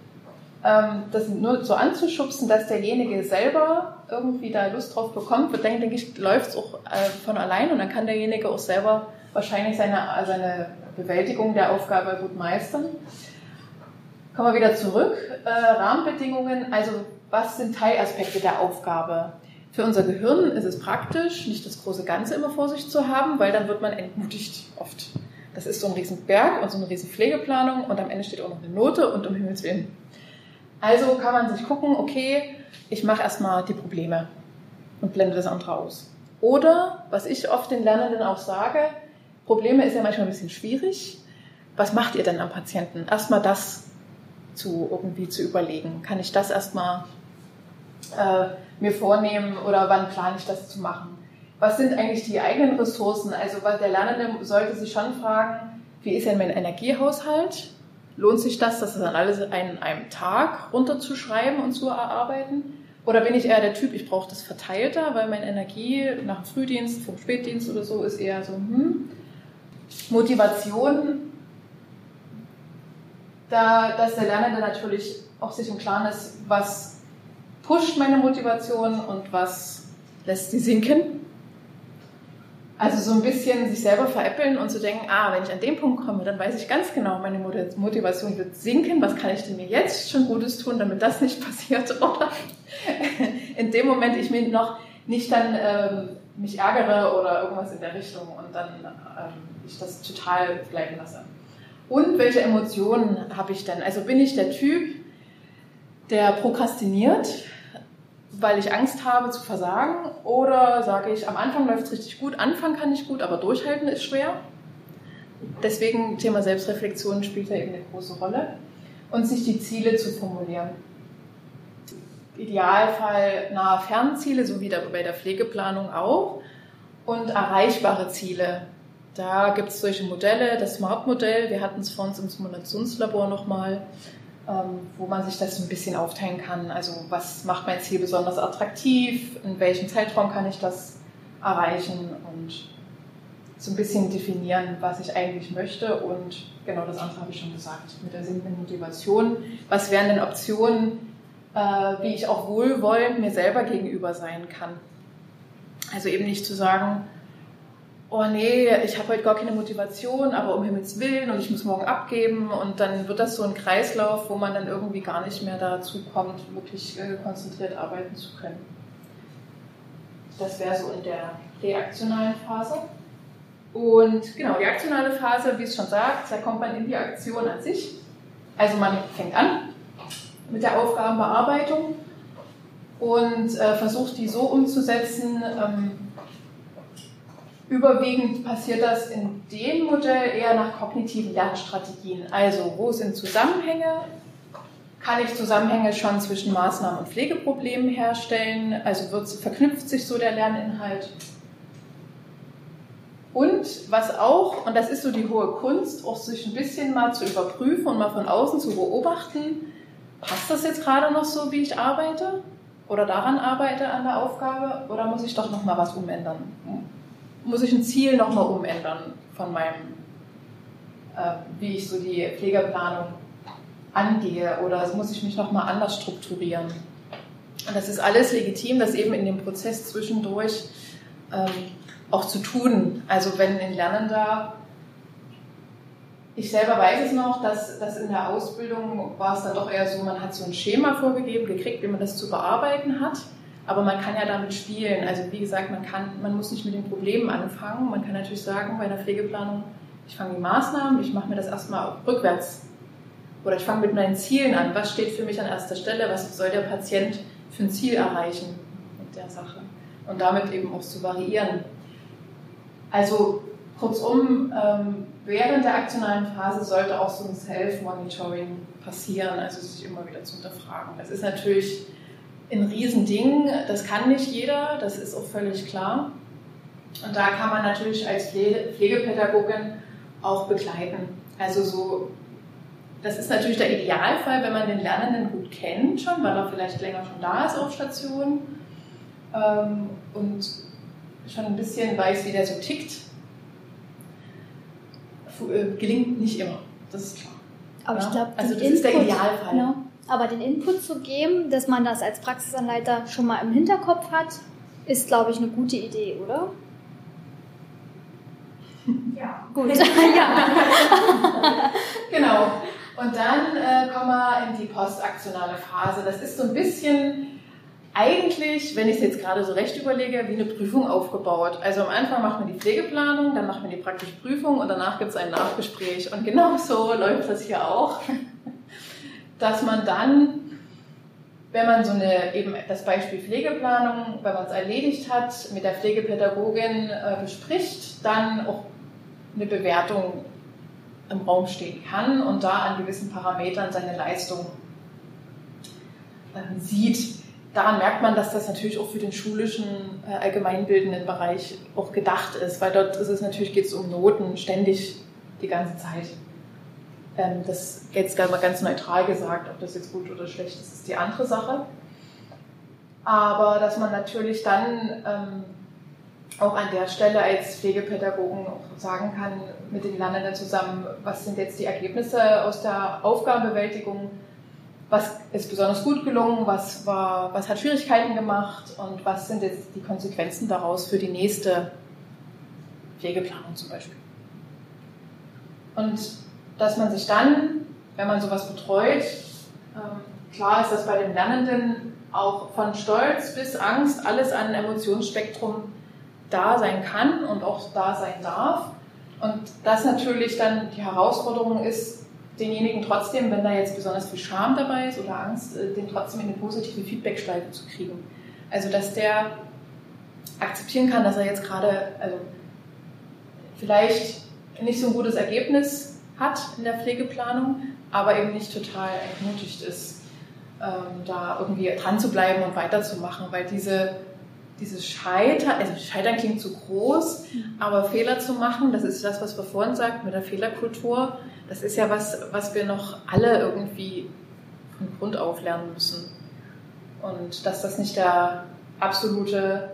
das nur so anzuschubsen, dass derjenige selber irgendwie da Lust drauf bekommt, wird, denke ich, läuft es auch äh, von allein und dann kann derjenige auch selber wahrscheinlich seine, seine Bewältigung der Aufgabe gut meistern. Kommen wir wieder zurück. Äh, Rahmenbedingungen, also was sind Teilaspekte der Aufgabe? Für unser Gehirn ist es praktisch, nicht das große Ganze immer vor sich zu haben, weil dann wird man entmutigt oft. Das ist so ein riesen Berg und so eine riesen Pflegeplanung und am Ende steht auch noch eine Note und um Himmels Willen also kann man sich gucken, okay, ich mache erstmal die Probleme und blende das andere aus. Oder, was ich oft den Lernenden auch sage, Probleme ist ja manchmal ein bisschen schwierig. Was macht ihr denn am Patienten? Erstmal das zu irgendwie zu überlegen. Kann ich das erstmal äh, mir vornehmen oder wann plane ich das zu machen? Was sind eigentlich die eigenen Ressourcen? Also der Lernende sollte sich schon fragen, wie ist denn mein Energiehaushalt? Lohnt sich das, das dann alles in einem Tag runterzuschreiben und zu erarbeiten? Oder bin ich eher der Typ, ich brauche das verteilter, weil meine Energie nach dem Frühdienst, vom Spätdienst oder so ist eher so, hm. Motivation, da, dass der Lernende natürlich auch sich im Klaren ist, was pusht meine Motivation und was lässt sie sinken. Also so ein bisschen sich selber veräppeln und zu denken, ah, wenn ich an den Punkt komme, dann weiß ich ganz genau, meine Motivation wird sinken. Was kann ich denn mir jetzt schon Gutes tun, damit das nicht passiert? Oder in dem Moment ich mir noch nicht dann ähm, mich ärgere oder irgendwas in der Richtung und dann ähm, ich das total bleiben lasse. Und welche Emotionen habe ich denn? Also bin ich der Typ, der prokrastiniert, weil ich Angst habe zu versagen oder sage ich, am Anfang läuft es richtig gut, Anfang kann ich gut, aber durchhalten ist schwer. Deswegen Thema Selbstreflexion spielt da eben eine große Rolle. Und sich die Ziele zu formulieren. Idealfall nahe Fernziele, so wie bei der Pflegeplanung auch. Und erreichbare Ziele. Da gibt es solche Modelle, das Smart-Modell, wir hatten es vor uns im Simulationslabor nochmal, wo man sich das ein bisschen aufteilen kann. Also was macht mein Ziel besonders attraktiv, in welchem Zeitraum kann ich das erreichen und so ein bisschen definieren, was ich eigentlich möchte. Und genau das andere habe ich schon gesagt, mit der sinnenden Motivation. Was wären denn Optionen, äh, wie ich auch wohlwollend mir selber gegenüber sein kann? Also eben nicht zu sagen, oh nee, ich habe heute gar keine Motivation, aber um Himmels Willen und ich muss morgen abgeben und dann wird das so ein Kreislauf, wo man dann irgendwie gar nicht mehr dazu kommt, wirklich äh, konzentriert arbeiten zu können. Das wäre so in der reaktionalen Phase. Und genau, die aktionale Phase, wie es schon sagt, da kommt man in die Aktion an sich. Also man fängt an mit der Aufgabenbearbeitung und äh, versucht die so umzusetzen, ähm, Überwiegend passiert das in dem Modell eher nach kognitiven Lernstrategien. Also, wo sind Zusammenhänge? Kann ich Zusammenhänge schon zwischen Maßnahmen und Pflegeproblemen herstellen? Also wird, verknüpft sich so der Lerninhalt? Und was auch, und das ist so die hohe Kunst, auch sich ein bisschen mal zu überprüfen und mal von außen zu beobachten, passt das jetzt gerade noch so, wie ich arbeite? Oder daran arbeite an der Aufgabe? Oder muss ich doch noch mal was umändern? Muss ich ein Ziel nochmal umändern von meinem, äh, wie ich so die Pflegeplanung angehe oder muss ich mich nochmal anders strukturieren. Und das ist alles legitim, das eben in dem Prozess zwischendurch ähm, auch zu tun. Also wenn ein Lernender, ich selber weiß es noch, dass, dass in der Ausbildung war es dann doch eher so, man hat so ein Schema vorgegeben gekriegt, wie man das zu bearbeiten hat. Aber man kann ja damit spielen. Also wie gesagt, man, kann, man muss nicht mit den Problemen anfangen. Man kann natürlich sagen, bei einer Pflegeplanung, ich fange die Maßnahmen, ich mache mir das erstmal rückwärts. oder ich fange mit meinen Zielen an. Was steht für mich an erster Stelle? Was soll der Patient für ein Ziel erreichen mit der Sache? Und damit eben auch zu variieren. Also kurzum, ähm, während der aktionalen Phase sollte auch so ein Self-Monitoring passieren, also sich immer wieder zu hinterfragen. Das ist natürlich ein Riesending, das kann nicht jeder, das ist auch völlig klar. Und da kann man natürlich als Pflegepädagogin auch begleiten. Also so, das ist natürlich der Idealfall, wenn man den Lernenden gut kennt schon, weil er vielleicht länger schon da ist auf Station ähm, und schon ein bisschen weiß, wie der so tickt. Äh, gelingt nicht immer, das ist klar. Aber ja? ich glaube, also das Input, ist der Idealfall. Ja. Aber den Input zu geben, dass man das als Praxisanleiter schon mal im Hinterkopf hat, ist, glaube ich, eine gute Idee, oder? Ja. Gut. ja. genau. Und dann äh, kommen wir in die postaktionale Phase. Das ist so ein bisschen eigentlich, wenn ich es jetzt gerade so recht überlege, wie eine Prüfung aufgebaut. Also am Anfang macht man die Pflegeplanung, dann macht man die praktische Prüfung und danach gibt es ein Nachgespräch. Und genau so läuft das hier auch. Dass man dann, wenn man so eine, eben das Beispiel Pflegeplanung, wenn man es erledigt hat, mit der Pflegepädagogin äh, bespricht, dann auch eine Bewertung im Raum stehen kann und da an gewissen Parametern seine Leistung äh, sieht daran merkt man, dass das natürlich auch für den schulischen, äh, allgemeinbildenden Bereich auch gedacht ist, weil dort ist es natürlich, geht es um Noten ständig die ganze Zeit. Ähm, das jetzt ganz neutral gesagt, ob das jetzt gut oder schlecht ist, ist die andere Sache. Aber dass man natürlich dann ähm, auch an der Stelle als Pflegepädagogen auch sagen kann, mit den Lernenden zusammen, was sind jetzt die Ergebnisse aus der Aufgabenbewältigung, was ist besonders gut gelungen, was, war, was hat Schwierigkeiten gemacht und was sind jetzt die Konsequenzen daraus für die nächste Pflegeplanung zum Beispiel. Und dass man sich dann, wenn man sowas betreut, ähm, klar ist, dass bei den Lernenden auch von Stolz bis Angst alles an Emotionsspektrum da sein kann und auch da sein darf. Und das natürlich dann die Herausforderung ist, denjenigen trotzdem, wenn da jetzt besonders viel Scham dabei ist oder Angst, äh, den trotzdem in eine positive Feedback-Schleife zu kriegen. Also, dass der akzeptieren kann, dass er jetzt gerade, also vielleicht nicht so ein gutes Ergebnis hat in der Pflegeplanung, aber eben nicht total entmutigt ist, ähm, da irgendwie dran zu bleiben und weiterzumachen, weil diese dieses Scheitern, also Scheitern klingt zu groß, mhm. aber Fehler zu machen, das ist das, was wir vorhin sagten mit der Fehlerkultur, das ist ja was, was wir noch alle irgendwie von Grund auf lernen müssen. Und dass das nicht der absolute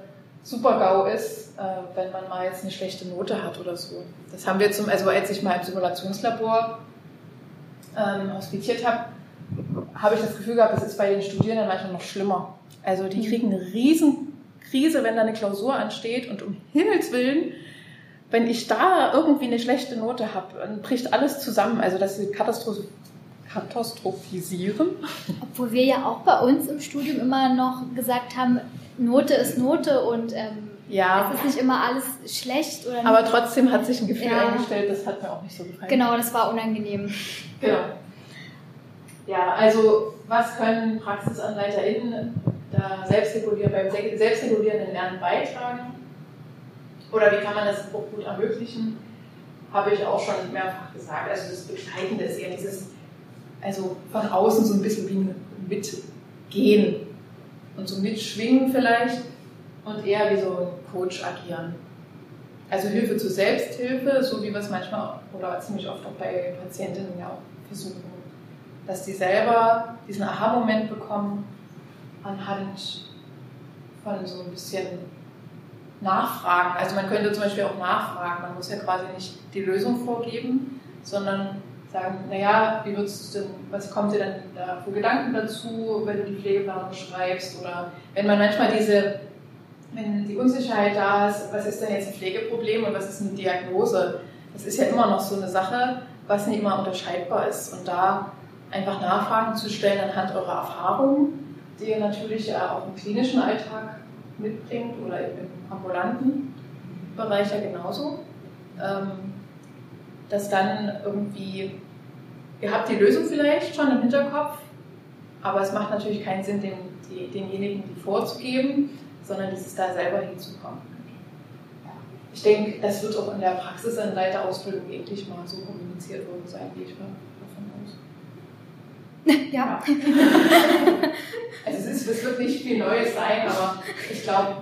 Super-GAU ist, äh, wenn man mal jetzt eine schlechte Note hat oder so. Das haben wir zum, also als ich mal im Simulationslabor ähm, hospitiert habe, habe ich das Gefühl gehabt, das ist bei den Studierenden manchmal noch schlimmer. Also die mhm. kriegen eine riesen Krise, wenn da eine Klausur ansteht und um Himmels Willen wenn ich da irgendwie eine schlechte Note habe, dann bricht alles zusammen. Also das ist Katastroph katastrophisieren. Obwohl wir ja auch bei uns im Studium immer noch gesagt haben, Note ist Note und ähm, ja. es ist nicht immer alles schlecht. Oder Aber trotzdem hat sich ein Gefühl ja. eingestellt, das hat mir auch nicht so gefallen. Genau, das war unangenehm. Genau. Ja, also was können PraxisanleiterInnen da selbstregulieren, beim selbstregulierenden Lernen beitragen? Oder wie kann man das auch gut ermöglichen? Habe ich auch schon mehrfach gesagt. Also das Begleitende ist eher dieses, also von außen so ein bisschen wie Mitgehen und so mitschwingen vielleicht und eher wie so ein Coach agieren. Also Hilfe zur Selbsthilfe, so wie wir es manchmal oder ziemlich oft auch bei Patientinnen ja auch versuchen. Dass die selber diesen Aha-Moment bekommen anhand von so ein bisschen nachfragen. Also man könnte zum Beispiel auch nachfragen. Man muss ja quasi nicht die Lösung vorgeben, sondern sagen, naja, wie würdest du denn, was kommt dir denn da für Gedanken dazu, wenn du die Pflegeplanung schreibst? Oder wenn man manchmal diese, wenn die Unsicherheit da ist, was ist denn jetzt ein Pflegeproblem und was ist eine Diagnose? Das ist ja immer noch so eine Sache, was nicht immer unterscheidbar ist. Und da einfach Nachfragen zu stellen anhand eurer Erfahrungen, die ihr natürlich auch im klinischen Alltag mitbringt oder im ambulanten Bereich ja genauso, ähm, dass dann irgendwie ihr habt die Lösung vielleicht schon im Hinterkopf, aber es macht natürlich keinen Sinn, den, die, denjenigen die vorzugeben, sondern dieses da selber hinzukommen. Ich denke, das wird auch in der Praxisanleiterausbildung ähnlich mal so kommuniziert worden sein, wie ich davon aus. Ja. Also es, ist, es wird nicht viel Neues sein, aber ich glaube,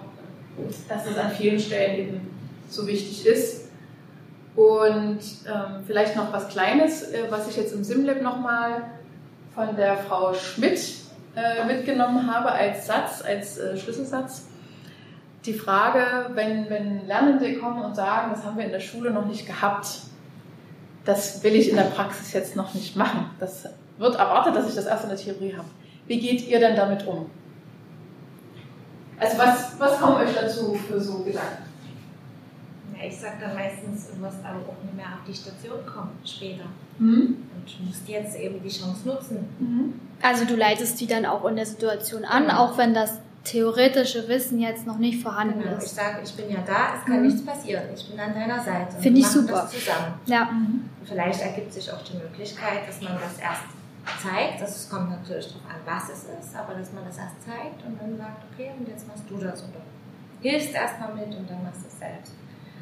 dass es an vielen Stellen eben so wichtig ist. Und ähm, vielleicht noch was Kleines, äh, was ich jetzt im SimLab nochmal von der Frau Schmidt äh, mitgenommen habe als Satz, als äh, Schlüsselsatz. Die Frage, wenn, wenn Lernende kommen und sagen, das haben wir in der Schule noch nicht gehabt, das will ich in der Praxis jetzt noch nicht machen. Das wird erwartet, dass ich das erst in der Theorie habe. Wie geht ihr denn damit um? Also was, was kommen euch dazu für so Gedanken? Ich sage dann meistens, du musst aber auch nicht mehr auf die Station kommen später. Mhm. Und du musst jetzt eben die Chance nutzen. Mhm. Also du leitest die dann auch in der Situation an, Genau. auch wenn das theoretische Wissen jetzt noch nicht vorhanden Genau. Ich ist. sage, ich bin ja da, es kann Mhm. nichts passieren. Ich bin an deiner Seite. Finde ich super. Das zusammen. Ja, Und vielleicht ergibt sich auch die Möglichkeit, dass man das erst zeigt. Das es kommt natürlich darauf an, was es ist, aber dass man das erst zeigt und dann sagt, okay, und jetzt machst du das oder hilfst erstmal mit und dann machst du es selbst.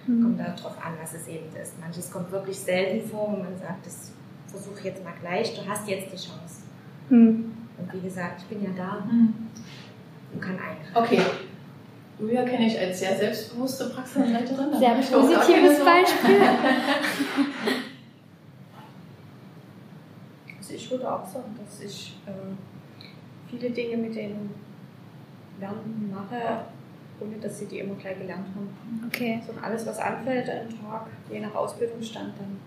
Kommt darauf an, was es eben ist. Manches kommt wirklich selten vor, wo man sagt, das versuch jetzt mal gleich, du hast jetzt die Chance. Hm. Und wie gesagt, ich bin ja da und kann eingreifen. Okay. Julia kenne ich als sehr selbstbewusste Praxisanleiterin. Da Sehr positives keine so- Beispiel. Also ich würde auch sagen, dass ich ähm, viele Dinge mit den Lernenden mache, ohne dass sie die immer gleich gelernt haben. Okay. Sondern alles, was anfällt an den Tag, je nach Ausbildungsstand, dann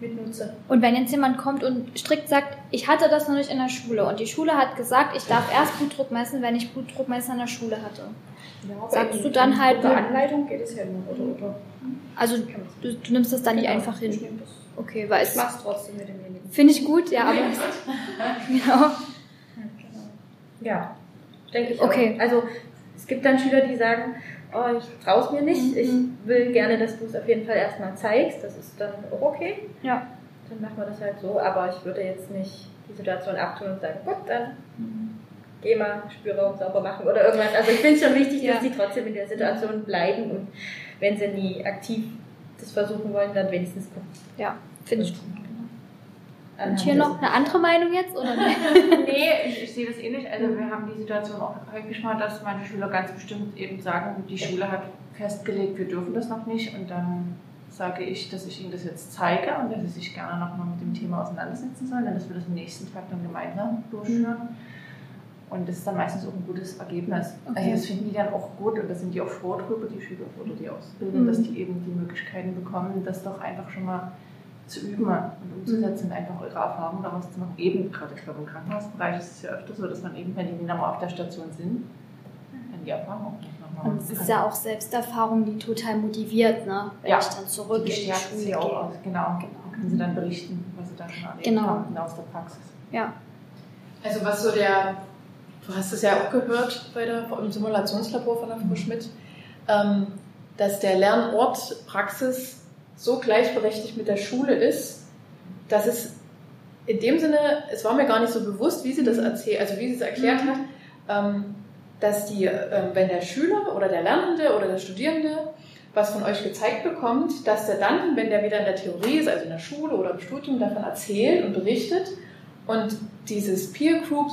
mitnutze. Und wenn jetzt jemand kommt und strikt sagt, ich hatte das noch nicht in der Schule und die Schule hat gesagt, ich darf erst Blutdruck messen, wenn ich Blutdruckmessen in der Schule hatte. Ja, Sagst du dann halt- guter Anleitung geht es ja immer, oder? oder Also du, du nimmst das dann nicht Genau, einfach Ich, hin. nehm das. Okay, weil ich es mach's trotzdem mit demjenigen. finde ich gut, ja, aber genau. Ja, denke ich Okay. auch. Also es gibt dann Schüler, die sagen, oh, ich traue es mir nicht, ich Mhm. will gerne, dass du es auf jeden Fall erstmal zeigst. Das ist dann auch okay. Ja. Dann machen wir das halt so, aber ich würde jetzt nicht die Situation abtun und sagen, gut, dann geh mal Spülraum sauber machen oder irgendwas. Also ich finde es schon wichtig, Ja. dass die trotzdem in der Situation bleiben und wenn sie nie aktiv das versuchen wollen, dann wenigstens gucken. Ja, finde ich gut. Und hier noch eine andere Meinung jetzt? Oder? Nee, ich, ich sehe das ähnlich. Also wir haben die Situation auch häufig mal, dass manche Schüler ganz bestimmt eben sagen, die Schule hat festgelegt, wir dürfen das noch nicht. Und dann sage ich, dass ich ihnen das jetzt zeige und dass sie sich gerne nochmal mit dem Thema auseinandersetzen sollen, dann dass wir das am nächsten Tag dann gemeinsam durchführen. Und das ist dann meistens auch ein gutes Ergebnis. Okay. Also das finden die dann auch gut und da sind die auch froh drüber, die Schüler oder die Ausbilder, Mhm. dass die eben die Möglichkeiten bekommen, das doch einfach schon mal zu üben und umzusetzen, einfach eure Erfahrungen daraus zu machen. Eben gerade ich glaube im Krankenhausbereich ist es ja öfter so, dass man eben, wenn die Kinder mal auf der Station sind, dann die Erfahrung nochmal Und es ist ja auch Selbsterfahrung, die total motiviert, ne? wenn Ja. ich dann zurück in die stärkt Schule sie auch gehe. aus. Genau. Dann können sie dann berichten, was sie da schon erlebt Genau. haben aus der Praxis. Ja. Also was so der, du hast es ja auch gehört bei der, im Simulationslabor von der Frau Schmidt, ähm, dass der Lernort Praxis so gleichberechtigt mit der Schule ist, dass es in dem Sinne, es war mir gar nicht so bewusst, wie sie das erzählt, also wie sie es erklärt hat, ähm, dass die, ähm, wenn der Schüler oder der Lernende oder der Studierende was von euch gezeigt bekommt, dass der dann, wenn der wieder in der Theorie ist, also in der Schule oder im Studium, davon erzählt und berichtet und dieses Peer Group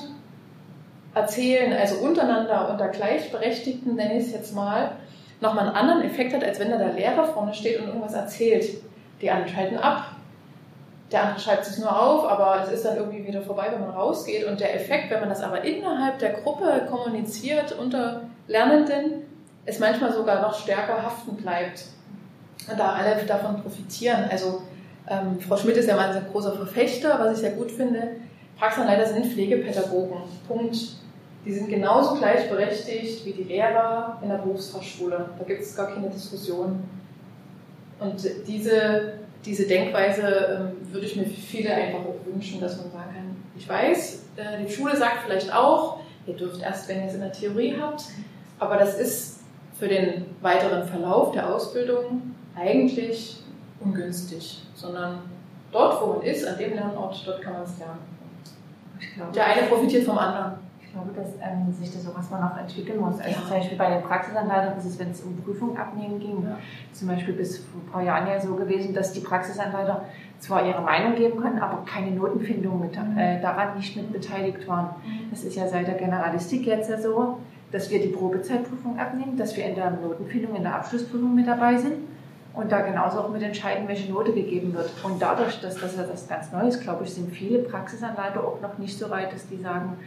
erzählen, also untereinander, unter Gleichberechtigten, nenne ich es jetzt mal, nochmal einen anderen Effekt hat, als wenn da der Lehrer vorne steht und irgendwas erzählt. Die anderen schalten ab, der andere schreibt sich nur auf, aber es ist dann irgendwie wieder vorbei, wenn man rausgeht. Und der Effekt, wenn man das aber innerhalb der Gruppe kommuniziert unter Lernenden, ist manchmal sogar noch stärker haften bleibt. Und da alle davon profitieren. Also ähm, Frau Schmidt ist ja mal ein großer Verfechter, was ich sehr gut finde. Praxisanleiter sind Pflegepädagogen. Punkt. Die sind genauso gleichberechtigt wie die Lehrer in der Berufsfachschule. Da gibt es gar keine Diskussion. Und diese, diese Denkweise ähm, würde ich mir für viele einfach auch wünschen, dass man sagen kann, ich weiß, äh, die Schule sagt vielleicht auch, ihr dürft erst, wenn ihr es in der Theorie habt, aber das ist für den weiteren Verlauf der Ausbildung eigentlich ungünstig, sondern dort, wo man ist, an dem Lernort, dort kann man es lernen. Der eine profitiert vom anderen. Ich glaube, dass ähm, sich das sowas man noch entwickeln muss. Also ja. zum Beispiel bei den Praxisanleitern ist es, wenn es um Prüfung abnehmen ging, ja. zum Beispiel bis vor ein paar Jahren ja so gewesen, dass die Praxisanleiter zwar ihre Meinung geben können, aber keine Notenfindung mit, mhm. äh, daran nicht mit beteiligt waren. Mhm. Das ist ja seit der Generalistik jetzt ja so, dass wir die Probezeitprüfung abnehmen, dass wir in der Notenfindung, in der Abschlussprüfung mit dabei sind und da genauso auch mit entscheiden, welche Note gegeben wird. Und dadurch, dass das ja das ganz neu ist, glaube ich, sind viele Praxisanleiter auch noch nicht so weit, dass die sagen,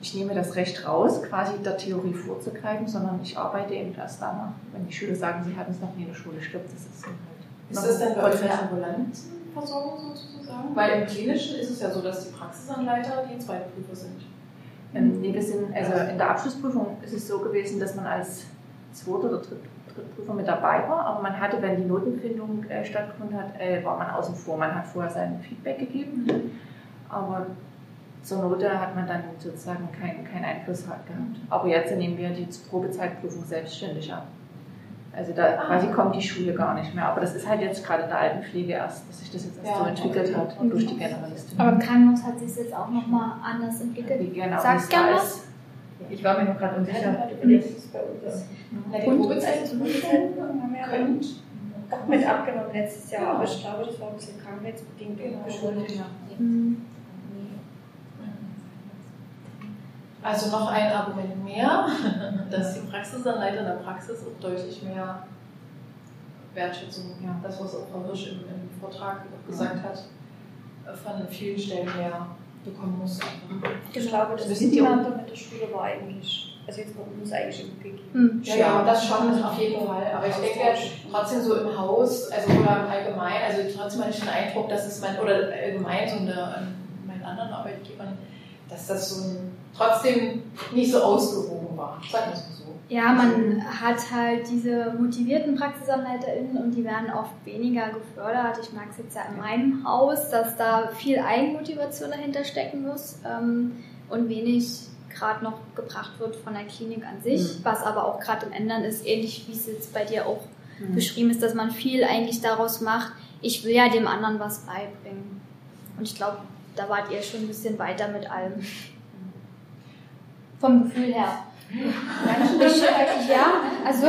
ich nehme das Recht raus, quasi der Theorie vorzugreifen, sondern ich arbeite eben erst danach, wenn die Schüler sagen, sie hatten es noch nie in der Schule. Glaube, das ist halt. Ist das denn bei euch eine ambulante Versorgung sozusagen? Weil im Klinischen ist es ja so, dass die Praxisanleiter die Zweitprüfer sind. Ähm, nee, wir sind, also in der Abschlussprüfung ist es so gewesen, dass man als Zweiter oder Drittprüfer mit dabei war, aber man hatte, wenn die Notenfindung äh, stattgefunden hat, äh, war man außen vor. Man hat vorher sein Feedback gegeben, aber zur Note hat man dann sozusagen keinen kein Einfluss gehabt. Aber jetzt nehmen wir die Probezeitprüfung selbstständig ab. Also da ah. quasi kommt die Schule gar nicht mehr. Aber das ist halt jetzt gerade in der Altenpflege erst, dass sich das jetzt erst ja, so entwickelt hat okay. durch die Generalistin. Aber im Krankenhaus hat sich das jetzt auch nochmal anders entwickelt. Genau, Sagst du gerne was? Ich war mir noch gerade unsicher. Na, die Probezeit zu könnt. Auch mit abgenommen letztes Jahr, aber ich glaube, das war ein bisschen krankheitsbedingt geschuldet. Mhm. Also noch ein Argument mehr, dass die Praxisanleiter in der Praxis auch deutlich mehr Wertschätzung, ja, das was auch Frau Hirsch im, im Vortrag gesagt hat, von vielen Stellen her bekommen muss. Ich glaube, das Miteinander mit der Schule war eigentlich, also jetzt bei uns eigentlich immer gegeben. Hm. Ja, ja, das schon auf jeden Fall. Aber ich denke trotzdem so im Haus, also oder im Allgemeinen, also trotzdem habe ich den Eindruck, dass es mein, oder allgemein so eine, meinen anderen Arbeitgebern, dass das so trotzdem nicht so ausgewogen war. Sag mal so. Ja, man hat halt diese motivierten PraxisanleiterInnen und die werden oft weniger gefördert. Ich mag es jetzt ja in meinem Haus, dass da viel Eigenmotivation dahinter stecken muss ähm, und wenig gerade noch gebracht wird von der Klinik an sich, mhm. was aber auch gerade im Ändern ist, ähnlich wie es jetzt bei dir auch mhm. beschrieben ist, dass man viel eigentlich daraus macht, ich will ja dem anderen was beibringen. Und ich glaube, da wart ihr schon ein bisschen weiter mit allem. Vom Gefühl her. ja, also.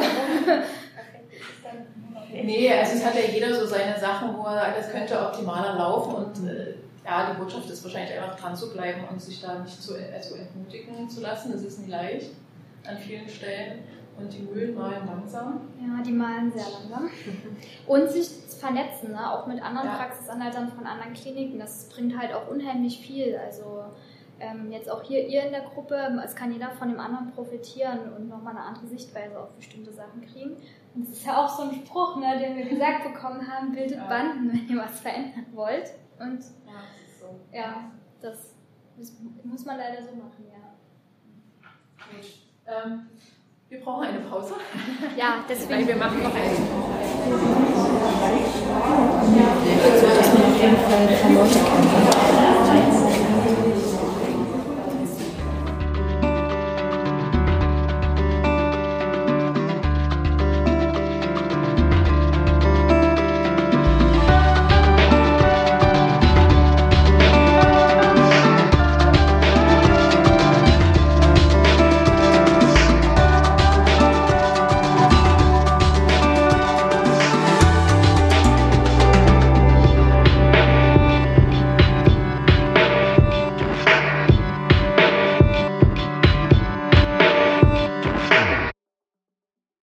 Nee, also es hat ja jeder so seine Sachen, wo er sagt, das könnte optimaler laufen und äh, ja, die Botschaft ist wahrscheinlich einfach dran zu bleiben und sich da nicht zu also entmutigen zu lassen. Das ist nicht leicht an vielen Stellen. Und die Mühlen malen langsam. Ja, die malen sehr langsam. Und sich vernetzen, ne? auch mit anderen ja. Praxisanleitern von anderen Kliniken. Das bringt halt auch unheimlich viel. Also ähm, jetzt auch hier ihr in der Gruppe, es kann jeder von dem anderen profitieren und nochmal eine andere Sichtweise auf bestimmte Sachen kriegen. Und es ist ja auch so ein Spruch, ne, den wir gesagt bekommen haben, bildet ja. Banden, wenn ihr was verändern wollt. Und ja, das, so. ja, das, das muss man leider so machen, ja. Gut. Ähm, wir brauchen eine Pause. Ja, deswegen. Weil wir machen noch eine Pause. Ich würde auf jeden Fall kennenlernen.